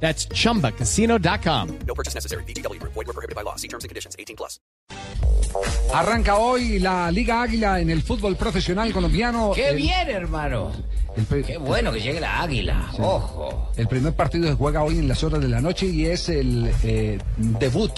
That's chumbacasino.com. No purchase necessary. BGW. Void were prohibited by law. See terms and conditions. 18 plus. Arranca hoy la Liga Águila en el fútbol profesional colombiano. ¡Qué El- bien, hermano! el ¡Qué bueno que llegue la águila! ¡Ojo! El primer partido se juega hoy en las horas de la noche y es el eh, debut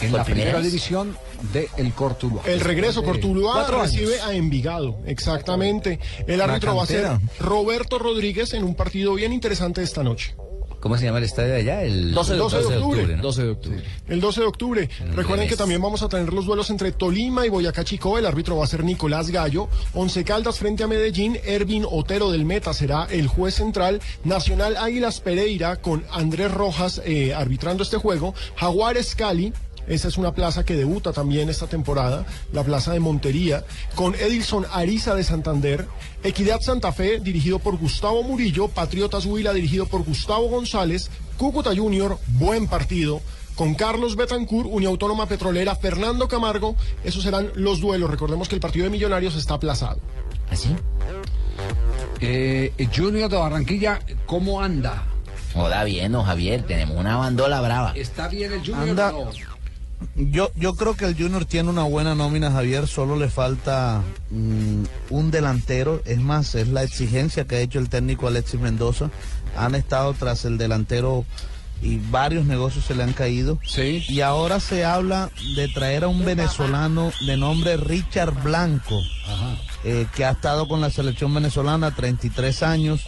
en ¿Por la primera vez? división del Cortuluá. El regreso, de Cortuluá recibe a Envigado, exactamente. El árbitro va a ser Roberto Rodríguez en un partido bien interesante esta noche. ¿Cómo se llama el estadio de allá? El 12 de octubre. ¿no? 12 de octubre. El 12 de octubre. Recuerden que también vamos a tener los duelos entre Tolima y Boyacá Chico. El árbitro va a ser Nicolás Gallo. Once Caldas frente a Medellín. Ervin Otero del Meta será el juez central. Nacional Águilas Pereira con Andrés Rojas eh, arbitrando este juego. Jaguares Cali. Esa es una plaza que debuta también esta temporada, la plaza de Montería, con Edilson Ariza de Santander, Equidad Santa Fe, dirigido por Gustavo Murillo, Patriotas Huila, dirigido por Gustavo González, Cúcuta Junior, buen partido, con Carlos Betancourt, Unión Autónoma Petrolera, Fernando Camargo, esos serán los duelos. Recordemos que el partido de Millonarios está aplazado. ¿Así? Eh, Junior de Barranquilla, ¿cómo anda? Joda bien, don Javier. Tenemos una bandola brava. ¿Está bien el Junior? Anda. o no? Yo, yo creo que el Junior tiene una buena nómina, Javier. Solo le falta mm, un delantero. Es más, es la exigencia que ha hecho el técnico Alexis Mendoza. Han estado tras el delantero y varios negocios se le han caído. Sí. Y ahora se habla de traer a un venezolano de nombre Richard Blanco, eh, que ha estado con la selección venezolana 33 años.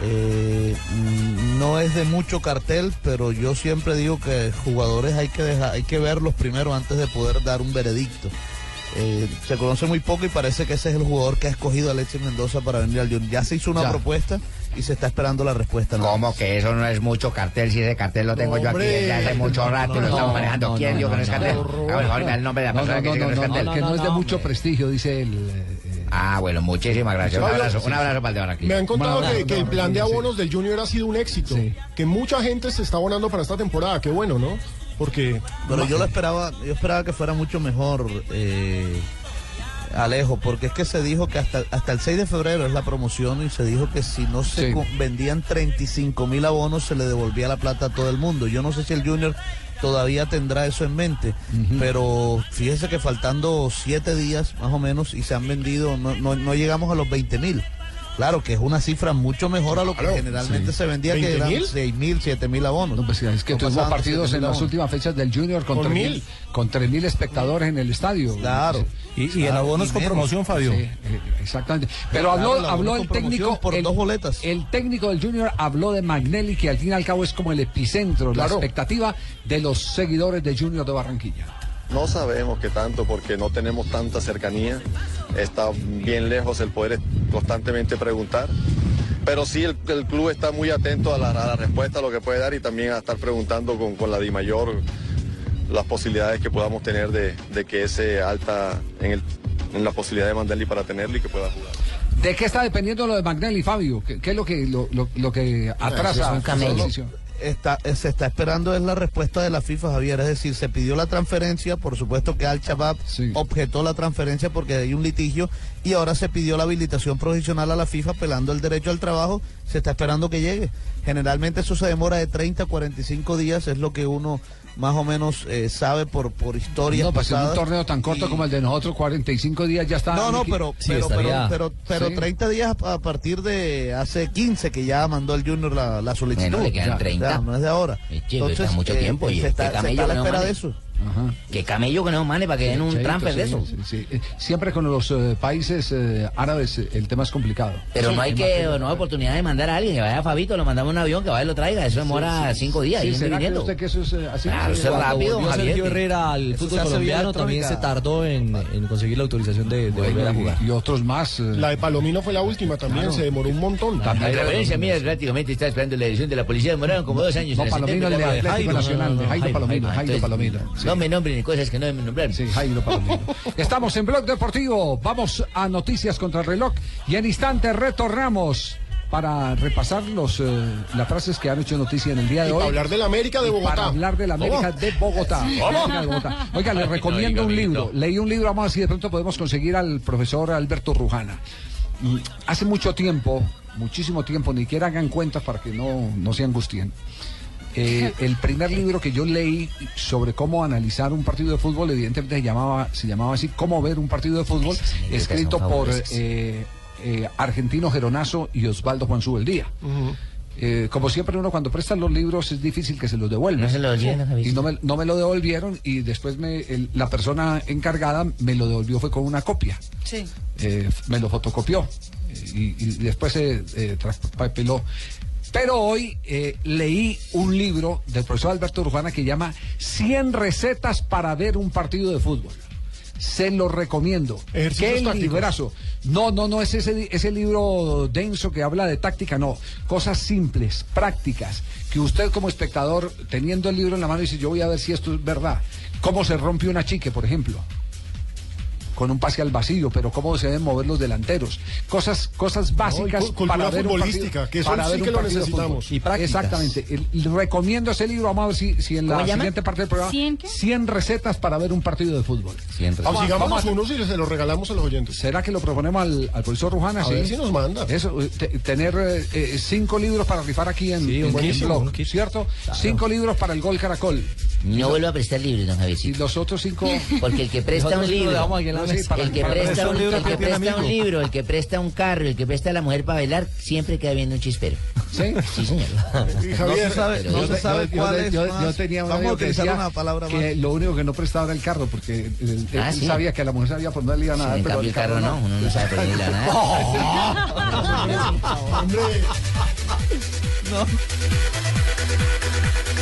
Eh, mm, no es de mucho cartel, pero yo siempre digo que jugadores hay que dejar, hay que verlos primero antes de poder dar un veredicto. Eh, se conoce muy poco y parece que ese es el jugador que ha escogido Alexis Mendoza para venir al Junior. Ya se hizo una Ya. propuesta y se está esperando la respuesta. nada ¿Cómo que eso no es mucho cartel? Si ese cartel lo tengo yo aquí desde hace mucho rato y lo estamos manejando. no, ¿Quién no, dijo que no es no, cartel? no, A ver, mejor me da el nombre de la No, persona no, que no, dice que no no, es no, cartel. que no es de mucho prestigio, dice el... Ah, bueno, muchísimas gracias. Un abrazo, un abrazo para el de Me Barranquilla. han contado que, el plan de sí. abonos del Junior ha sido un éxito, Sí. que mucha gente se está abonando para esta temporada. Qué bueno, ¿no? Porque Pero yo lo esperaba, yo esperaba que fuera mucho mejor, eh, Alejo, porque es que se dijo que hasta, hasta el 6 de febrero es la promoción y se dijo que si no se Sí. vendían 35 mil abonos se le devolvía la plata a todo el mundo. Yo no sé si el Junior todavía tendrá eso en mente, pero fíjese que faltando siete días más o menos y se han vendido, no, no, no llegamos a los 20 mil. Claro que es una cifra mucho mejor a lo que Claro, generalmente sí. se vendía, que 20 eran mil. 6 mil, 7 mil abonos. No, pues es que No tuvo partidos 7.000 en las abonos. últimas fechas del Junior con Por 3.000 mil. con 3.000 espectadores en el estadio. Claro. Y, y el abono es con promoción, Fabio. Sí, eh, exactamente. Pero Claro, habló, el habló el técnico por el, dos boletas. El técnico del Junior habló de Magnelli, que al fin y al cabo es como el epicentro, la Claro. expectativa de los seguidores de Junior de Barranquilla. No sabemos qué tanto porque no tenemos tanta cercanía. Está bien lejos el poder constantemente preguntar. Pero sí el, el club está muy atento a la, a la respuesta, a lo que puede dar y también a estar preguntando con, con la DIMAYOR las posibilidades que podamos tener de, de que ese alta en, el- en la posibilidad de Mandelli para tenerlo y que pueda jugar. ¿De qué está dependiendo lo de Magnelli, Fabio? ¿Qué, qué es lo que, lo, lo- lo que atrasa un decisión? Está, eh, se está esperando es la respuesta de la FIFA, Javier. Es decir, se pidió la transferencia, por supuesto que Al Shabab Sí. objetó la transferencia porque hay un litigio y ahora se pidió la habilitación provisional a la FIFA apelando el derecho al trabajo. Se está esperando que llegue. Generalmente eso se demora de 30 a 45 días, es lo que uno más o menos eh, sabe por, por historia. No, pues en un torneo tan corto como el de nosotros, 45 días ya está. No, no, pero, Sí, pero, pero, estaría- pero, pero Sí. 30 días a partir de hace 15 que ya mandó el Junior la, la solicitud. Bueno, le quedan Ya, 30. ya, no es de ahora. Eh, chico, está mucho tiempo, y se está, se está a la espera de eso. Ajá. Que camello que no mane para que den un Sí, transfer de eso. sí, sí. Eh, Siempre con los eh, países eh, árabes eh, el tema es complicado. Pero no hay que, no hay oportunidad de mandar a alguien que vaya a Fabito, lo mandamos en un avión que vaya y lo traiga. Eso demora cinco días. Y ¿Será que usted que eso es eh, así? Claro, eso es rápido. Sergio Herrera al fútbol colombiano también se tardó en, en conseguir la autorización de, de volver a Bueno, jugar. y, y otros más. eh, la de Palomino fue la última también, se demoró un montón. La referencia mía prácticamente está esperando la edición de la policía. Demoraron como dos años. No, Palomino, el de Nacional, Jairo Palomino. No, me nombren cosas que no me nombraron. Sí, Jairo Palomino. Estamos en Blog Deportivo. Vamos a noticias contra el reloj y en instante retornamos para repasar los, eh, las frases que han hecho noticia en el día de Y hoy. para hablar del América de Bogotá. Para hablar de la América ¿Cómo? de Bogotá. De Bogotá. Oiga, le recomiendo un libro. Leí un libro, vamos a ver si de pronto podemos conseguir al profesor Alberto Rujana. Hace mucho tiempo, muchísimo tiempo, ni siquiera hagan cuentas para que no, no se angustien. Eh, el primer libro que yo leí sobre cómo analizar un partido de fútbol, evidentemente se llamaba, se llamaba así, Cómo ver un partido de fútbol, escrito por eh, eh, Argentino Geronazo y Osvaldo Juan Subeldía. Eh, como siempre uno cuando presta los libros es difícil que se los devuelva. No se lo don Y no me, no me lo devolvieron y después me, el- la persona encargada me lo devolvió fue con una copia. Sí. Eh, me lo fotocopió y, y después se eh, traspapeló. Pero hoy eh, leí un libro del profesor Alberto Urbana que llama 100 recetas para ver un partido de fútbol. Se lo recomiendo. Qué tácticos. librazo. No, no, no es ese, ese libro denso que habla de táctica, no. Cosas simples, prácticas, que usted como espectador, teniendo el libro en la mano, dice, yo voy a ver si esto es verdad. ¿Cómo se rompe una chique, por ejemplo? Con un pase al vacío, pero cómo se deben mover los delanteros. Cosas, cosas básicas para ver un futbolística, partido, que eso para sí ver que un lo necesitamos. Y prácticas. Exactamente. El- recomiendo ese libro. Vamos a ver si, si en la siguiente parte del programa. ¿Cien qué? 100 recetas para ver un partido de fútbol. Siempre. Pues Vamos vamos a- unos y se los regalamos a los oyentes. ¿Será que lo proponemos al, al profesor Rujana? A ver si nos manda. Eso, eh, te- tener eh, eh, cinco libros para rifar aquí en, Sí, en un Blog, un. ¿cierto? Cinco libros para el Gol Caracol. No vuelvo a prestar libros, don Y Javiercito. los otros cinco... Porque el que presta un libro, No, sí, el que presta un, el que presta un libro, el que presta un carro, el que presta la mujer para bailar, siempre queda viendo un chispero. ¿Sí? Sí, señor. Y No Javier, se sabe, no Yo- se sabe yo- cuál yo- es yo- más. yo tenía un Vamos a utilizar una palabra que más. lo único que no prestaba era el carro, porque él, él- Ah, él sí. sabía que a la mujer sabía por dónde le iban a dar, en pero el carro no, uno no sabe por dónde le van a dar. hombre,